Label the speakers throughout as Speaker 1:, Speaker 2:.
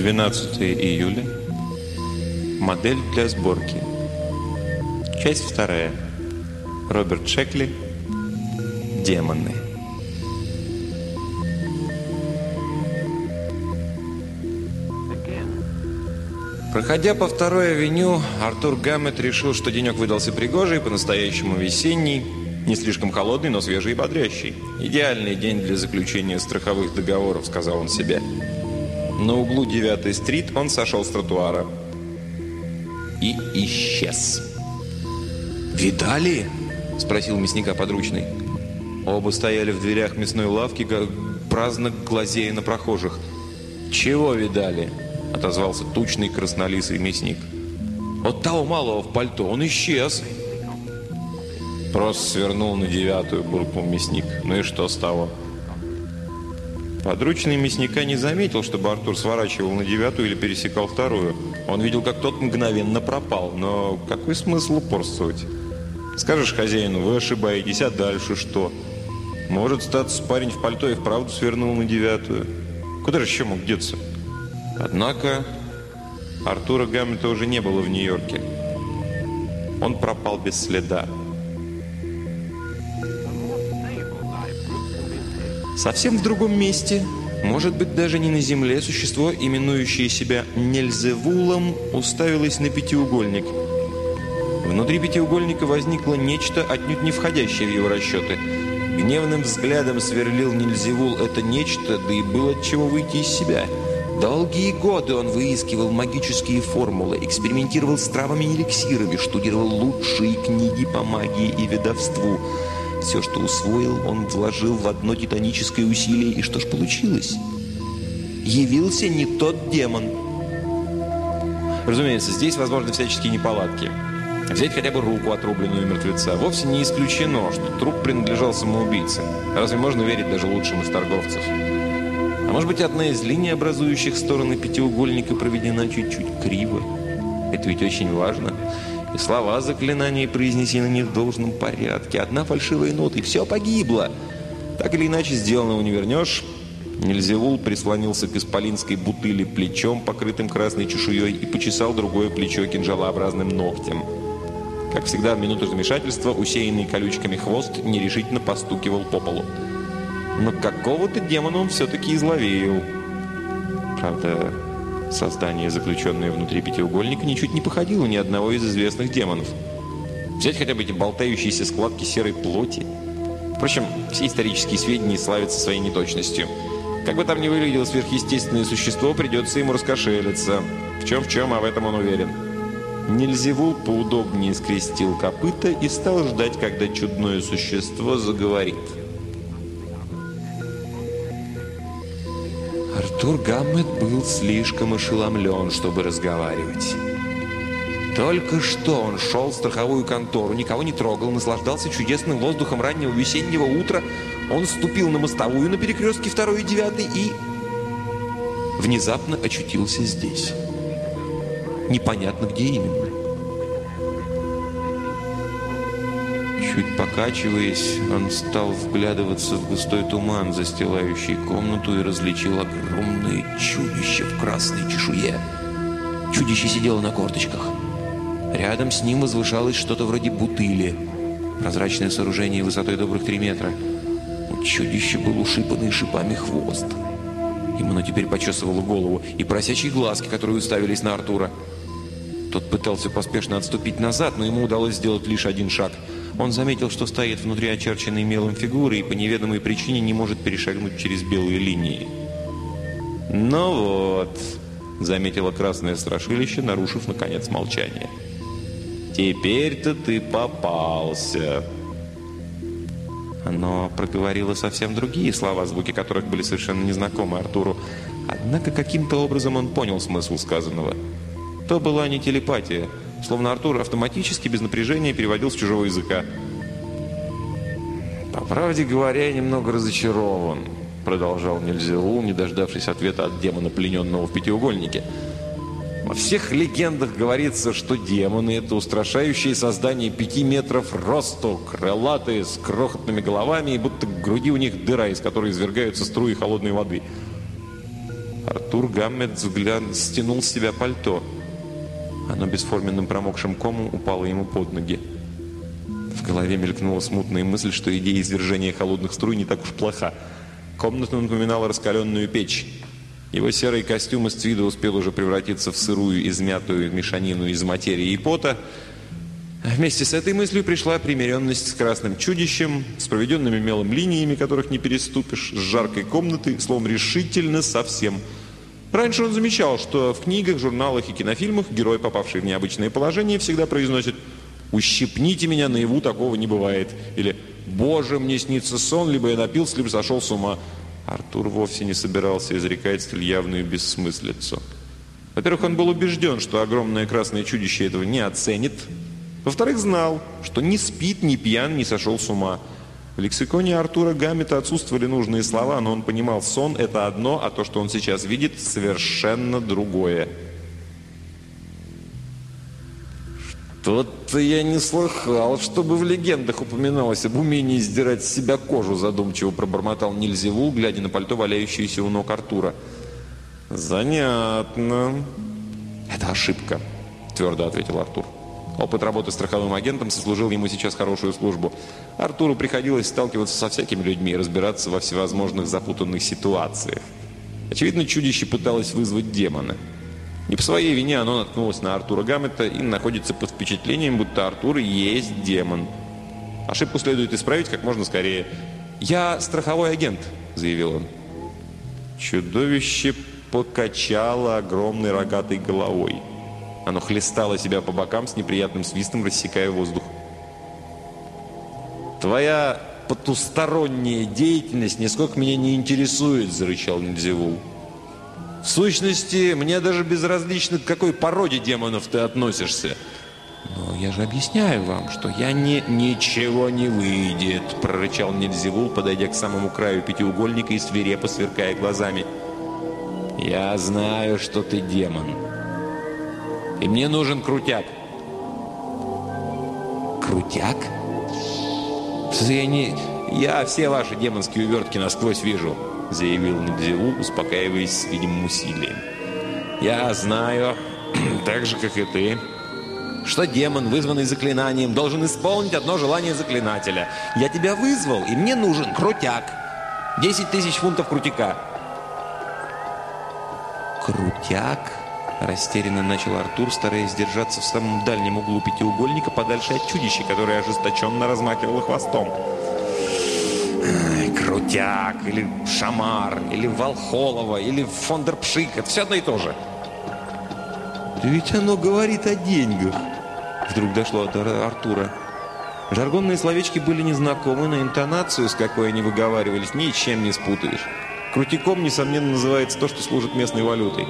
Speaker 1: 12 июля. Модель для сборки. Часть вторая. Роберт Шекли. Демоны. Проходя по второй авеню, Артур Гаммет решил, что денек выдался пригожий, по-настоящему весенний, не слишком холодный, но свежий и бодрящий. «Идеальный день для заключения страховых договоров», — сказал он себе. На углу 9-й стрит он сошел с тротуара и исчез. «Видали?» – спросил мясника подручный. Оба стояли в дверях мясной лавки, праздно глазея на прохожих. «Чего видали?» – отозвался тучный краснолисый мясник. «От того малого в пальто, он исчез!» Просто свернул на девятую, буркнул мясник. «Ну и что с того?» Подручный мясника не заметил, чтобы Артур сворачивал на девятую или пересекал вторую. Он видел, как тот мгновенно пропал, но какой смысл упорствовать? Скажешь хозяину, вы ошибаетесь, а дальше что? Может, статься парень в пальто и вправду свернул на девятую. Куда же еще мог деться? Однако Артура Гаммета уже не было в Нью-Йорке. Он пропал без следа. Совсем в другом месте, может быть, даже не на земле, существо, именующее себя Нельзевулом, уставилось на пятиугольник. Внутри пятиугольника возникло нечто, отнюдь не входящее в его расчеты. Гневным взглядом сверлил Нельзевул это нечто, да и было от чего выйти из себя. Долгие годы он выискивал магические формулы, экспериментировал с травами и эликсирами, штудировал лучшие книги по магии и ведовству – все, что усвоил, он вложил в одно титаническое усилие. И что ж получилось? Явился не тот демон. Разумеется, здесь возможны всяческие неполадки. Взять хотя бы руку, отрубленную мертвеца. Вовсе не исключено, что труп принадлежал самоубийце. Разве можно верить даже лучшим из торговцев? А может быть, одна из линий, образующих стороны пятиугольника, проведена чуть-чуть криво? Это ведь очень важно. И слова заклинания произнесены не в должном порядке. Одна фальшивая нота, и все погибло. Так или иначе, сделанного не вернешь. Нельзевул прислонился к исполинской бутыли плечом, покрытым красной чешуей, и почесал другое плечо кинжалообразным ногтем. Как всегда, в минуту замешательства, усеянный колючками хвост нерешительно постукивал по полу. Но какого-то демона он все-таки изловил. Правда, Создание, заключенное внутри пятиугольника, ничуть не походило ни одного из известных демонов. Взять хотя бы эти болтающиеся складки серой плоти. Впрочем, все исторические сведения славятся своей неточностью. Как бы там ни выглядело сверхъестественное существо, придется ему раскошелиться. В чем в чем, а в этом он уверен. Нельзевул поудобнее скрестил копыта и стал ждать, когда чудное существо заговорит. Артур Гаммет был слишком ошеломлен, чтобы разговаривать. Только что он шел в страховую контору, никого не трогал, наслаждался чудесным воздухом раннего весеннего утра. Он ступил на мостовую на перекрестке 2 и 9 и внезапно очутился здесь. Непонятно, где именно. Чуть покачиваясь, он стал вглядываться в густой туман, застилающий комнату, и различил огромное чудище в красной чешуе. Чудище сидело на корточках. Рядом с ним возвышалось что-то вроде бутыли. Прозрачное сооружение высотой добрых три метра. У чудища был ушипанный шипами хвост. Ему оно теперь почесывало голову, и просячие глазки, которые уставились на Артура. Тот пытался поспешно отступить назад, но ему удалось сделать лишь один шаг – он заметил, что стоит внутри очерченной мелом фигуры и по неведомой причине не может перешагнуть через белые линии. «Ну вот», — заметила красное страшилище, нарушив, наконец, молчание. «Теперь-то ты попался». Оно проговорило совсем другие слова, звуки которых были совершенно незнакомы Артуру. Однако каким-то образом он понял смысл сказанного. То была не телепатия — Словно Артур автоматически, без напряжения, переводил с чужого языка. «По правде говоря, я немного разочарован», — продолжал Нельзеул, не дождавшись ответа от демона, плененного в пятиугольнике. «Во всех легендах говорится, что демоны — это устрашающие создания пяти метров росту, крылатые, с крохотными головами, и будто в груди у них дыра, из которой извергаются струи холодной воды». Артур Гаммет взгляд стянул с себя пальто. Оно бесформенным промокшим комом упало ему под ноги. В голове мелькнула смутная мысль, что идея извержения холодных струй не так уж плоха. Комната напоминала раскаленную печь. Его серый костюм из цвида успел уже превратиться в сырую, измятую мешанину из материи и пота. Вместе с этой мыслью пришла примиренность с красным чудищем, с проведенными мелом линиями, которых не переступишь, с жаркой комнатой, словом, решительно совсем. Раньше он замечал, что в книгах, журналах и кинофильмах герой, попавший в необычное положение, всегда произносит «Ущипните меня, наяву такого не бывает» или «Боже, мне снится сон, либо я напился, либо сошел с ума». Артур вовсе не собирался изрекать столь явную бессмыслицу. Во-первых, он был убежден, что огромное красное чудище этого не оценит. Во-вторых, знал, что ни спит, ни пьян, ни сошел с ума. В лексиконе Артура Гаммета отсутствовали нужные слова, но он понимал, сон – это одно, а то, что он сейчас видит, совершенно другое. «Что-то я не слыхал, чтобы в легендах упоминалось об умении сдирать с себя кожу», задумчиво пробормотал Нильзевул, глядя на пальто, валяющееся у ног Артура. «Занятно». «Это ошибка», – твердо ответил Артур. Опыт работы страховым агентом сослужил ему сейчас хорошую службу. Артуру приходилось сталкиваться со всякими людьми и разбираться во всевозможных запутанных ситуациях. Очевидно, чудище пыталось вызвать демона – не по своей вине оно наткнулось на Артура Гаммета и находится под впечатлением, будто Артур есть демон. Ошибку следует исправить как можно скорее. «Я страховой агент», — заявил он. Чудовище покачало огромной рогатой головой. Оно хлестало себя по бокам с неприятным свистом, рассекая воздух. «Твоя потусторонняя деятельность нисколько меня не интересует», — зарычал Нельзевул. В сущности, мне даже безразлично, к какой породе демонов ты относишься. Но я же объясняю вам, что я не... Ничего не выйдет, прорычал Нельзевул, подойдя к самому краю пятиугольника и свирепо сверкая глазами. Я знаю, что ты демон. И мне нужен крутяк. Крутяк? Я не... Я все ваши демонские увертки насквозь вижу заявил Набзеву, успокаиваясь с видимым усилием. «Я знаю, так же, как и ты, что демон, вызванный заклинанием, должен исполнить одно желание заклинателя. Я тебя вызвал, и мне нужен крутяк. Десять тысяч фунтов крутяка». «Крутяк?» – растерянно начал Артур, стараясь держаться в самом дальнем углу пятиугольника, подальше от чудища, которое ожесточенно размахивало хвостом крутяк, или шамар, или волхолова, или фондерпшик. Это все одно и то же. Да ведь оно говорит о деньгах. Вдруг дошло от Артура. Жаргонные словечки были незнакомы, но интонацию, с какой они выговаривались, ничем не спутаешь. Крутиком, несомненно, называется то, что служит местной валютой.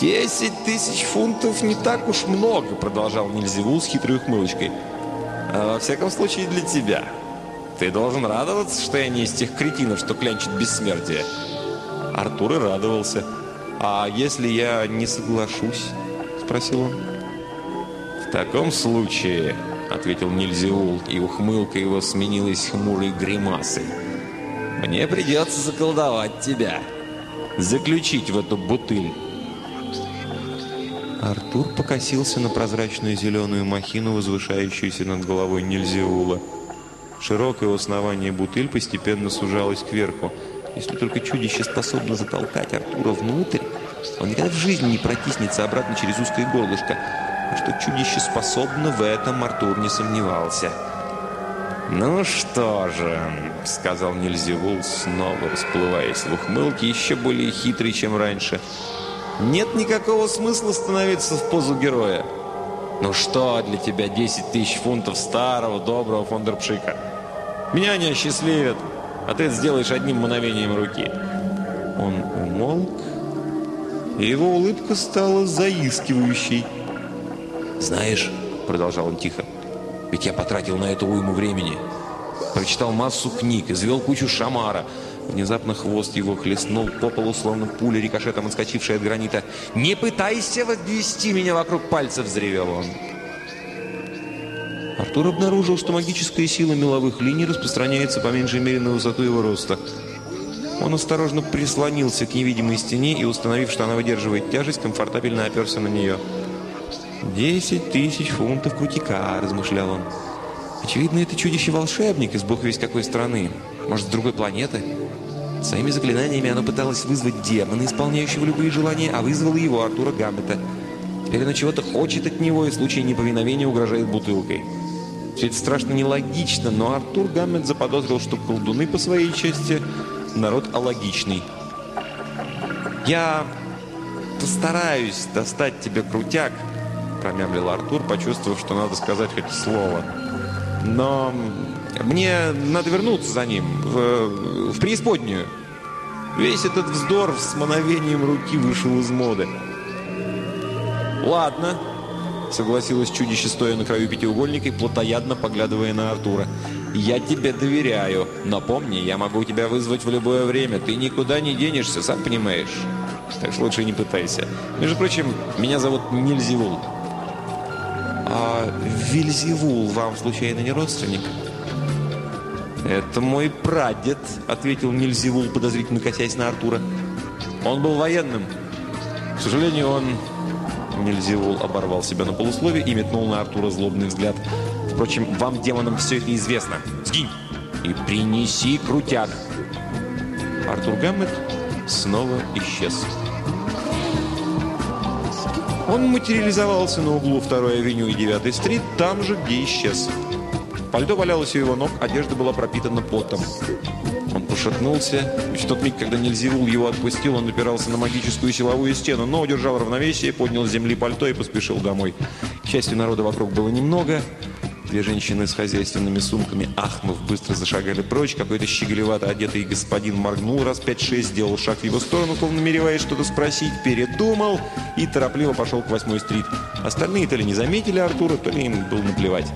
Speaker 1: «Десять тысяч фунтов не так уж много», — продолжал Нильзевул с хитрой ухмылочкой. «А во всяком случае, для тебя». Ты должен радоваться, что я не из тех кретинов, что клянчат бессмертие. Артур и радовался. «А если я не соглашусь?» – спросил он. «В таком случае», – ответил Нильзеул, и ухмылка его сменилась хмурой гримасой. «Мне придется заколдовать тебя, заключить в эту бутыль». Артур покосился на прозрачную зеленую махину, возвышающуюся над головой Нильзеула. Широкое у основания бутыль постепенно сужалась кверху. Если только чудище способно затолкать Артура внутрь, он никогда в жизни не протиснется обратно через узкое горлышко. А что чудище способно, в этом Артур не сомневался. «Ну что же», — сказал Нильзевул, снова расплываясь в ухмылке, еще более хитрый, чем раньше. «Нет никакого смысла становиться в позу героя. Ну что для тебя 10 тысяч фунтов старого, доброго фондерпшика?» Меня не осчастливят, а ты это сделаешь одним мгновением руки». Он умолк, и его улыбка стала заискивающей. «Знаешь», — продолжал он тихо, — «ведь я потратил на это уйму времени. Прочитал массу книг, извел кучу шамара». Внезапно хвост его хлестнул по полу, словно пуля рикошетом отскочившая от гранита. «Не пытайся подвести меня вокруг пальцев!» — взревел он. Артур обнаружил, что магическая сила меловых линий распространяется по меньшей мере на высоту его роста. Он осторожно прислонился к невидимой стене и, установив, что она выдерживает тяжесть, комфортабельно оперся на нее. «Десять тысяч фунтов крутика», – размышлял он. «Очевидно, это чудище-волшебник из бог весь какой страны. Может, с другой планеты?» Своими заклинаниями оно пыталось вызвать демона, исполняющего любые желания, а вызвало его, Артура Гаммета. Теперь оно чего-то хочет от него и в случае неповиновения угрожает бутылкой. Все это страшно нелогично, но Артур Гаммет заподозрил, что колдуны по своей части народ алогичный. «Я постараюсь достать тебе крутяк», – промямлил Артур, почувствовав, что надо сказать хоть слово. «Но мне надо вернуться за ним, в, в преисподнюю. Весь этот вздор с мановением руки вышел из моды». «Ладно», – согласилась чудище, стоя на краю пятиугольника и плотоядно поглядывая на Артура. «Я тебе доверяю. Но помни, я могу тебя вызвать в любое время. Ты никуда не денешься, сам понимаешь. Так что лучше не пытайся. Между прочим, меня зовут Нильзевул». «А Вильзевул вам, случайно, не родственник?» «Это мой прадед», — ответил Нильзевул, подозрительно косясь на Артура. «Он был военным. К сожалению, он Нельзевул оборвал себя на полусловие и метнул на Артура злобный взгляд. «Впрочем, вам, демонам, все это известно. Сгинь и принеси крутяк!» Артур Гаммет снова исчез. Он материализовался на углу 2-й авеню и 9-й стрит, там же, где исчез. Пальто валялось у его ног, одежда была пропитана потом. Он пошатнулся. В тот миг, когда Нельзевул его отпустил, он опирался на магическую силовую стену, но удержал равновесие, поднял с земли пальто и поспешил домой. К счастью, народа вокруг было немного. Две женщины с хозяйственными сумками, ахнув, быстро зашагали прочь. Какой-то щеголевато одетый господин моргнул раз пять-шесть, сделал шаг в его сторону, словно намереваясь что-то спросить, передумал и торопливо пошел к восьмой стрит. Остальные то ли не заметили Артура, то ли им было наплевать.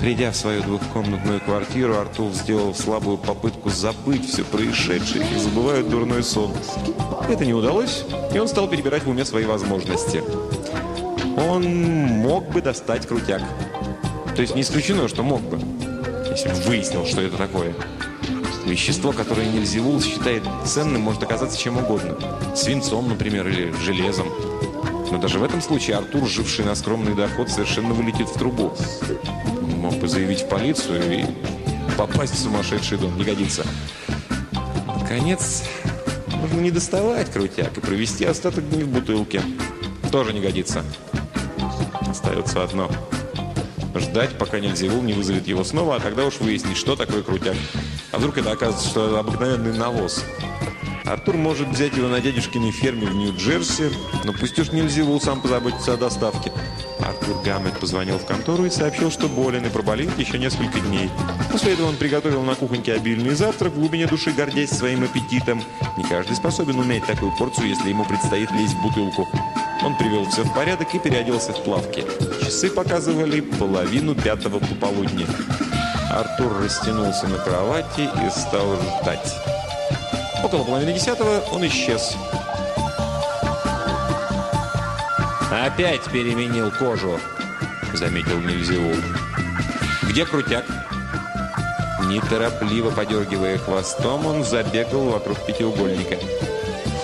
Speaker 1: Придя в свою двухкомнатную квартиру, Артур сделал слабую попытку забыть все происшедшее и забывает дурной сон. Это не удалось, и он стал перебирать в уме свои возможности. Он мог бы достать крутяк. То есть не исключено, что мог бы, если бы выяснил, что это такое. Вещество, которое Нильзевул считает ценным, может оказаться чем угодно. Свинцом, например, или железом. Но даже в этом случае Артур, живший на скромный доход, совершенно вылетит в трубу мог бы заявить в полицию и попасть в сумасшедший дом. Не годится. Наконец, можно не доставать крутяк и провести остаток дней в бутылке. Тоже не годится. Остается одно. Ждать, пока Нельзевул не вызовет его снова, а тогда уж выяснить, что такое крутяк. А вдруг это окажется, что это обыкновенный навоз. Артур может взять его на дядюшкиной ферме в Нью-Джерси, но пусть уж Нельзевул сам позаботится о доставке. Артур Гаммет позвонил в контору и сообщил, что болен и проболит еще несколько дней. После этого он приготовил на кухоньке обильный завтрак, в глубине души гордясь своим аппетитом. Не каждый способен уметь такую порцию, если ему предстоит лезть в бутылку. Он привел все в порядок и переоделся в плавки. Часы показывали половину пятого пополудни. Артур растянулся на кровати и стал ждать. Около половины десятого он исчез. «Опять переменил кожу», — заметил Нильзевул. «Где крутяк?» Неторопливо подергивая хвостом, он забегал вокруг пятиугольника.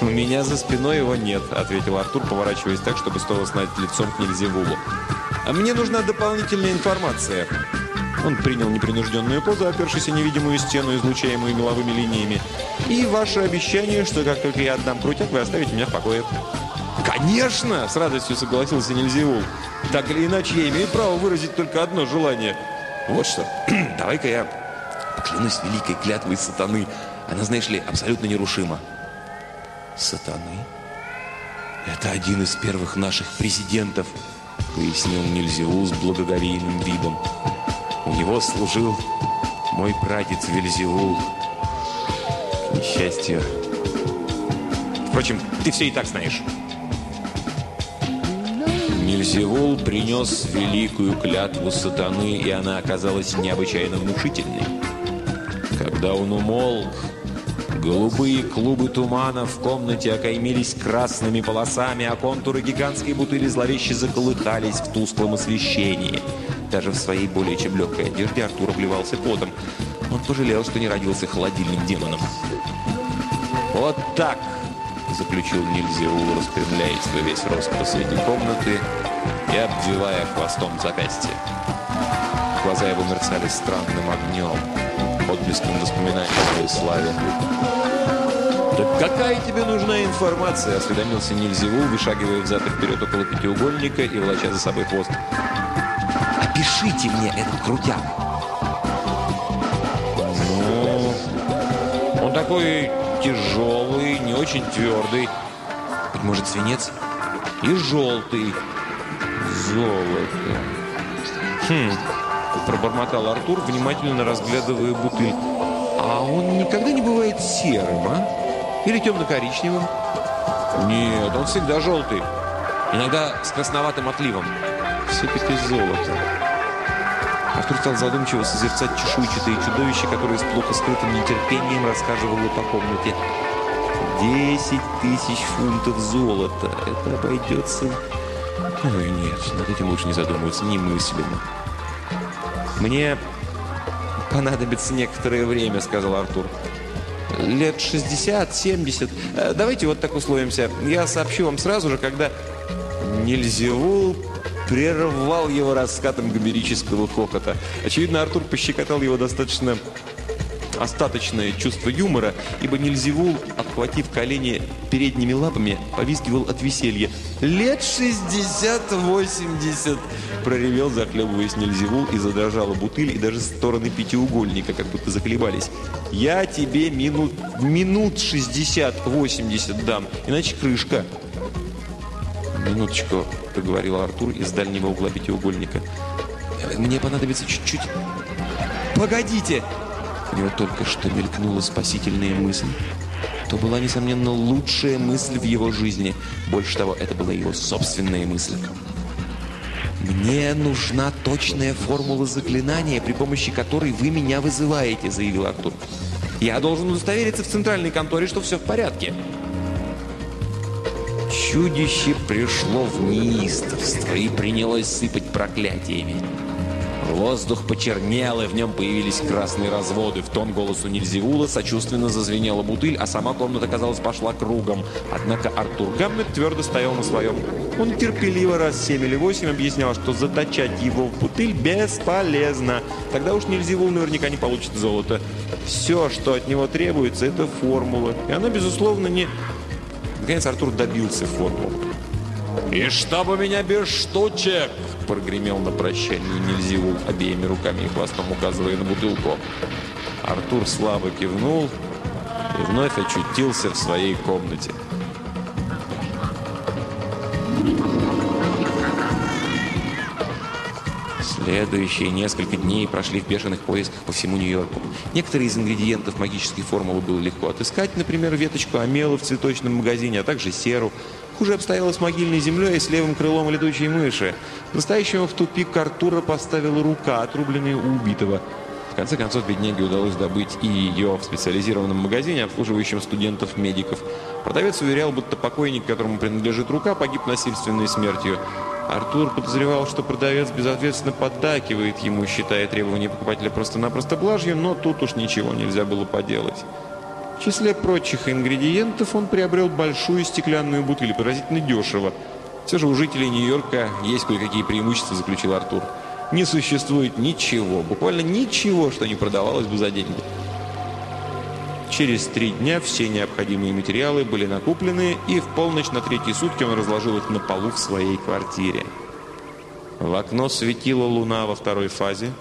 Speaker 1: «У меня за спиной его нет», — ответил Артур, поворачиваясь так, чтобы снова снать лицом к Нильзевулу. «А мне нужна дополнительная информация». Он принял непринужденную позу, опершись о невидимую стену, излучаемую меловыми линиями. «И ваше обещание, что как только я отдам крутяк, вы оставите меня в покое». «Конечно!» – с радостью согласился Нельзевул. «Так или иначе, я имею право выразить только одно желание. Вот что, давай-ка я поклянусь великой клятвой сатаны. Она, знаешь ли, абсолютно нерушима». «Сатаны? Это один из первых наших президентов», – пояснил Нельзевул с благоговейным видом. «У него служил мой прадед Вельзевул. К несчастью. Впрочем, ты все и так знаешь». Нильзевул принес великую клятву сатаны, и она оказалась необычайно внушительной. Когда он умолк, голубые клубы тумана в комнате окаймились красными полосами, а контуры гигантской бутыли зловеще заколыхались в тусклом освещении. Даже в своей более чем легкой одежде Артур обливался потом. Он пожалел, что не родился холодильным демоном. «Вот так!» – заключил Нильзеул, распрямляясь во весь рост посреди комнаты и обвивая хвостом запястье. Глаза его мерцали странным огнем, отблеском воспоминаний о своей славе. «Так какая тебе нужна информация?» – осведомился Нильзевул, вышагивая взад и вперед около пятиугольника и волоча за собой хвост. «Опишите мне этот крутяк!» «Ну, он такой тяжелый, не очень твердый. Быть может, свинец? И желтый. Золото. Хм, пробормотал Артур, внимательно разглядывая бутыль. А он никогда не бывает серым, а? Или темно-коричневым? Нет, он всегда желтый. Иногда с красноватым отливом. Все-таки золото. Артур стал задумчиво созерцать чешуйчатые чудовища, которые с плохо скрытым нетерпением рассказывало по комнате. «Десять тысяч фунтов золота. Это обойдется...» «Ой, нет, над этим лучше не задумываться, немыслимо». «Мне понадобится некоторое время», — сказал Артур. «Лет 60-70. Э, давайте вот так условимся. Я сообщу вам сразу же, когда...» Нельзевул прервал его раскатом гомерического хохота. Очевидно, Артур пощекотал его достаточно остаточное чувство юмора, ибо Нильзевул, обхватив колени передними лапами, повизгивал от веселья. «Лет шестьдесят-восемьдесят!» проревел, захлебываясь Нильзевул, и задрожала бутыль, и даже стороны пятиугольника как будто заколебались. «Я тебе минут, минут шестьдесят-восемьдесят дам, иначе крышка!» «Минуточку», — проговорил Артур из дальнего угла пятиугольника. «Мне понадобится чуть-чуть...» «Погодите!» У него только что мелькнула спасительная мысль. То была, несомненно, лучшая мысль в его жизни. Больше того, это была его собственная мысль. «Мне нужна точная формула заклинания, при помощи которой вы меня вызываете», — заявил Артур. «Я должен удостовериться в центральной конторе, что все в порядке». Чудище пришло в неистовство и принялось сыпать проклятиями. Воздух почернел, и в нем появились красные разводы. В тон голосу Нильзевула сочувственно зазвенела бутыль, а сама комната, казалось, пошла кругом. Однако Артур Гаммет твердо стоял на своем. Он терпеливо раз семь или восемь объяснял, что заточать его в бутыль бесполезно. Тогда уж Нильзевул наверняка не получит золото. Все, что от него требуется, это формула. И она, безусловно, не... Наконец Артур добился формулы. «И чтобы меня без штучек!» – прогремел на прощание Нильзивул, обеими руками и хвостом указывая на бутылку. Артур слабо кивнул и вновь очутился в своей комнате. Следующие несколько дней прошли в бешеных поисках по всему Нью-Йорку. Некоторые из ингредиентов магической формулы было легко отыскать, например, веточку амела в цветочном магазине, а также серу. Хуже обстояло с могильной землей и с левым крылом летучей мыши. Настоящего в тупик Артура поставила рука, отрубленная у убитого. В конце концов, бедняге удалось добыть и ее в специализированном магазине, обслуживающем студентов-медиков. Продавец уверял, будто покойник, которому принадлежит рука, погиб насильственной смертью. Артур подозревал, что продавец безответственно поддакивает ему, считая требования покупателя просто-напросто блажью, но тут уж ничего нельзя было поделать. В числе прочих ингредиентов он приобрел большую стеклянную бутыль, поразительно дешево. Все же у жителей Нью-Йорка есть кое-какие преимущества, заключил Артур. Не существует ничего, буквально ничего, что не продавалось бы за деньги. Через три дня все необходимые материалы были накуплены, и в полночь на третьи сутки он разложил их на полу в своей квартире. В окно светила луна во второй фазе.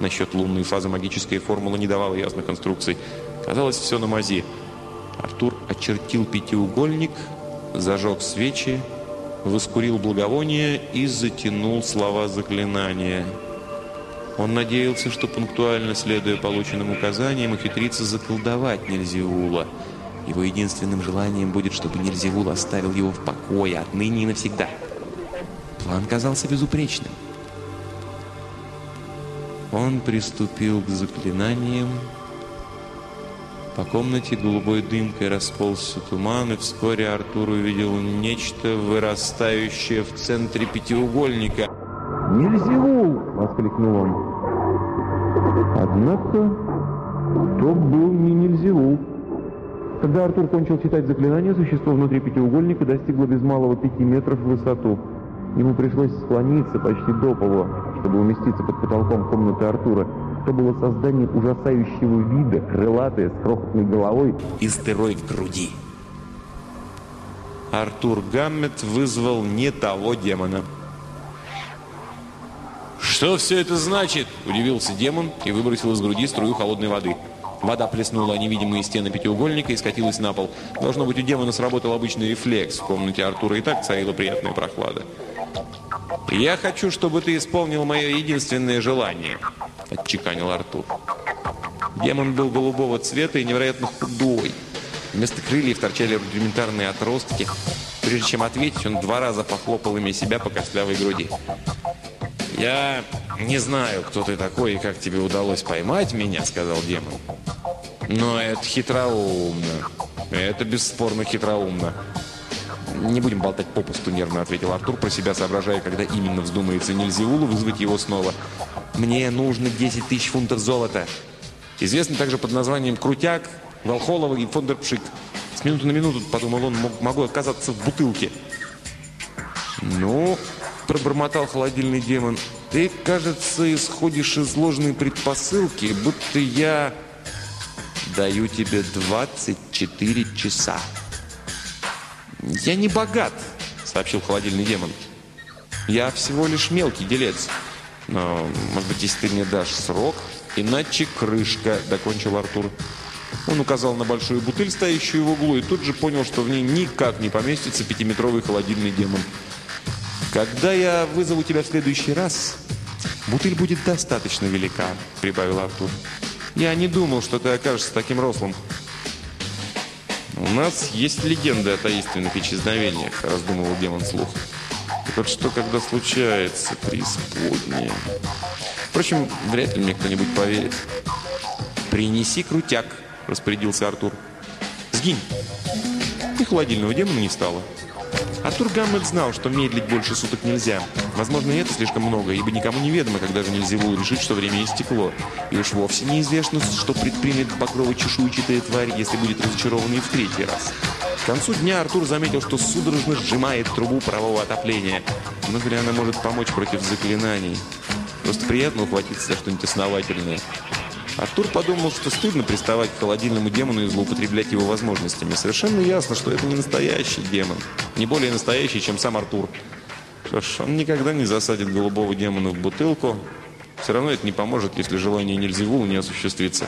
Speaker 1: Насчет лунной фазы магическая формула не давала ясных инструкций. Казалось, все на мази. Артур очертил пятиугольник, зажег свечи, воскурил благовоние и затянул слова заклинания. Он надеялся, что пунктуально следуя полученным указаниям, ухитрится заколдовать Нельзиула. Его единственным желанием будет, чтобы Нельзиул оставил его в покое отныне и навсегда. План казался безупречным. Он приступил к заклинаниям, по комнате голубой дымкой расползся туман, и вскоре Артур увидел нечто, вырастающее в центре пятиугольника.
Speaker 2: «Нельзевул!» — воскликнул он. Однако то был не Нильзевул. Когда Артур кончил читать заклинание, существо внутри пятиугольника достигло без малого пяти метров в высоту. Ему пришлось склониться почти до пола, чтобы уместиться под потолком комнаты Артура. Это было создание ужасающего вида, крылатое, с крохотной головой
Speaker 1: и с дырой в груди. Артур Гаммет вызвал не того демона. «Что все это значит?» – удивился демон и выбросил из груди струю холодной воды. Вода плеснула невидимые стены пятиугольника и скатилась на пол. Должно быть, у демона сработал обычный рефлекс. В комнате Артура и так царила приятная прохлада. «Я хочу, чтобы ты исполнил мое единственное желание», – отчеканил Артур. Демон был голубого цвета и невероятно худой. Вместо крыльев торчали рудиментарные отростки. Прежде чем ответить, он два раза похлопал ими себя по костлявой груди. «Я не знаю, кто ты такой и как тебе удалось поймать меня», — сказал демон. «Но это хитроумно. Это бесспорно хитроумно». «Не будем болтать попусту», — нервно ответил Артур, про себя соображая, когда именно вздумается Нильзиулу вызвать его снова. «Мне нужно 10 тысяч фунтов золота. Известный также под названием «Крутяк», Волхолова и Фондерпшик. С минуты на минуту, подумал он, могу оказаться в бутылке. «Ну, — пробормотал холодильный демон, — ты, кажется, исходишь из ложной предпосылки, будто я даю тебе 24 часа». «Я не богат», — сообщил холодильный демон. «Я всего лишь мелкий делец. Но, может быть, если ты мне дашь срок, иначе крышка», — докончил Артур. Он указал на большую бутыль, стоящую в углу, и тут же понял, что в ней никак не поместится пятиметровый холодильный демон. «Когда я вызову тебя в следующий раз, бутыль будет достаточно велика», — прибавил Артур. «Я не думал, что ты окажешься таким рослым». «У нас есть легенды о таинственных исчезновениях», — раздумывал демон слух. «Так вот что, когда случается преисподнее?» Впрочем, вряд ли мне кто-нибудь поверит. «Принеси крутяк», – распорядился Артур. «Сгинь!» И холодильного демона не стало. Артур Гаммет знал, что медлить больше суток нельзя. Возможно, и это слишком много, ибо никому не ведомо, когда же Нельзевул решить, что время истекло. И уж вовсе неизвестно, что предпримет покровы чешуйчатая тварь, если будет разочарован и в третий раз. К концу дня Артур заметил, что судорожно сжимает трубу парового отопления. Но ли она может помочь против заклинаний? Просто приятно ухватиться за что-нибудь основательное. Артур подумал, что стыдно приставать к холодильному демону и злоупотреблять его возможностями. Совершенно ясно, что это не настоящий демон. Не более настоящий, чем сам Артур. Что ж, он никогда не засадит голубого демона в бутылку. Все равно это не поможет, если желание Нельзевула не осуществится.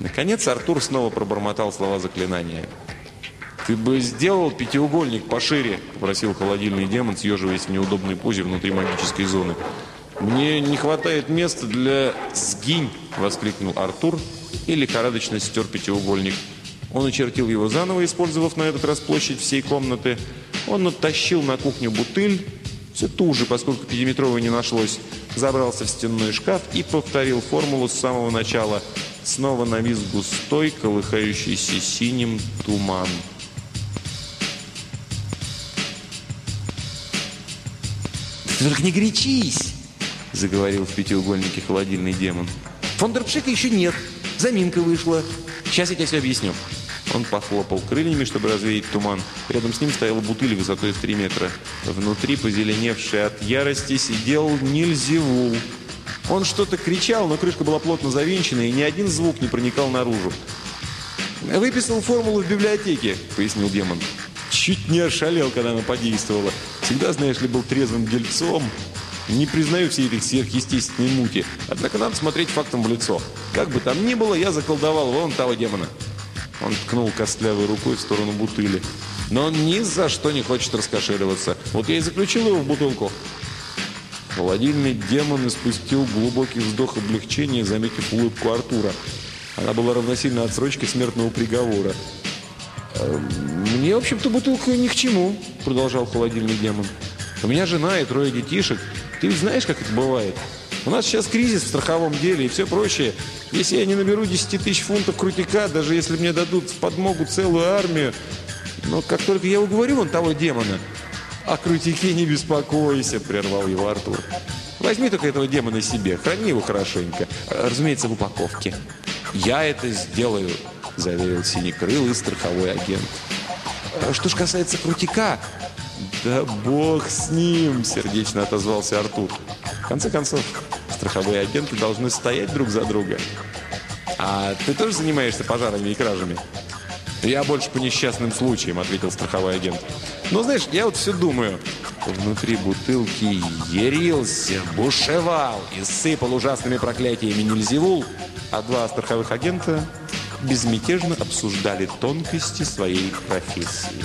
Speaker 1: Наконец Артур снова пробормотал слова заклинания. «Ты бы сделал пятиугольник пошире», — попросил холодильный демон, съеживаясь в неудобной позе внутри магической зоны. «Мне не хватает места для сгинь!» – воскликнул Артур и лихорадочно стер пятиугольник. Он очертил его заново, использовав на этот раз площадь всей комнаты. Он оттащил на кухню бутыль, все ту же, поскольку пятиметровой не нашлось, забрался в стенной шкаф и повторил формулу с самого начала. Снова навис густой, колыхающийся синим туман.
Speaker 3: «Только не горячись!» Заговорил в пятиугольнике холодильный демон. «Фондерпшика еще нет. Заминка вышла. Сейчас я тебе все объясню».
Speaker 1: Он похлопал крыльями, чтобы развеять туман. Рядом с ним стояла бутыль высотой в 3 метра. Внутри, позеленевший от ярости, сидел Нильзевул. Он что-то кричал, но крышка была плотно завинчена, и ни один звук не проникал наружу. «Выписал формулу в библиотеке», — пояснил демон. «Чуть не ошалел, когда она подействовала. Всегда, знаешь ли, был трезвым дельцом. Не признаю всей этой сверхъестественной мути. Однако надо смотреть фактом в лицо. Как бы там ни было, я заколдовал вон того демона. Он ткнул костлявой рукой в сторону бутыли. Но он ни за что не хочет раскошеливаться. Вот я и заключил его в бутылку. Холодильный демон испустил глубокий вздох облегчения, заметив улыбку Артура. Она была равносильна отсрочке смертного приговора. «Эм, «Мне, в общем-то, бутылка ни к чему», — продолжал холодильный демон. «У меня жена и трое детишек. Ты ведь знаешь, как это бывает? У нас сейчас кризис в страховом деле и все прочее. Если я не наберу 10 тысяч фунтов крутика, даже если мне дадут в подмогу целую армию, но как только я уговорю вон того демона, о крутике не беспокойся, прервал его Артур. Возьми только этого демона себе, храни его хорошенько. Разумеется, в упаковке.
Speaker 3: «Я это сделаю», – заверил синекрылый страховой агент. А «Что ж касается крутика...» «Да бог с ним!» – сердечно отозвался Артур. «В конце концов, страховые агенты должны стоять друг за друга». «А ты тоже занимаешься пожарами и кражами?» «Я больше по несчастным случаям», — ответил страховой агент. «Но знаешь, я вот все думаю». Внутри бутылки ярился, бушевал и сыпал ужасными проклятиями Нильзевул, а два страховых агента безмятежно обсуждали тонкости своей профессии.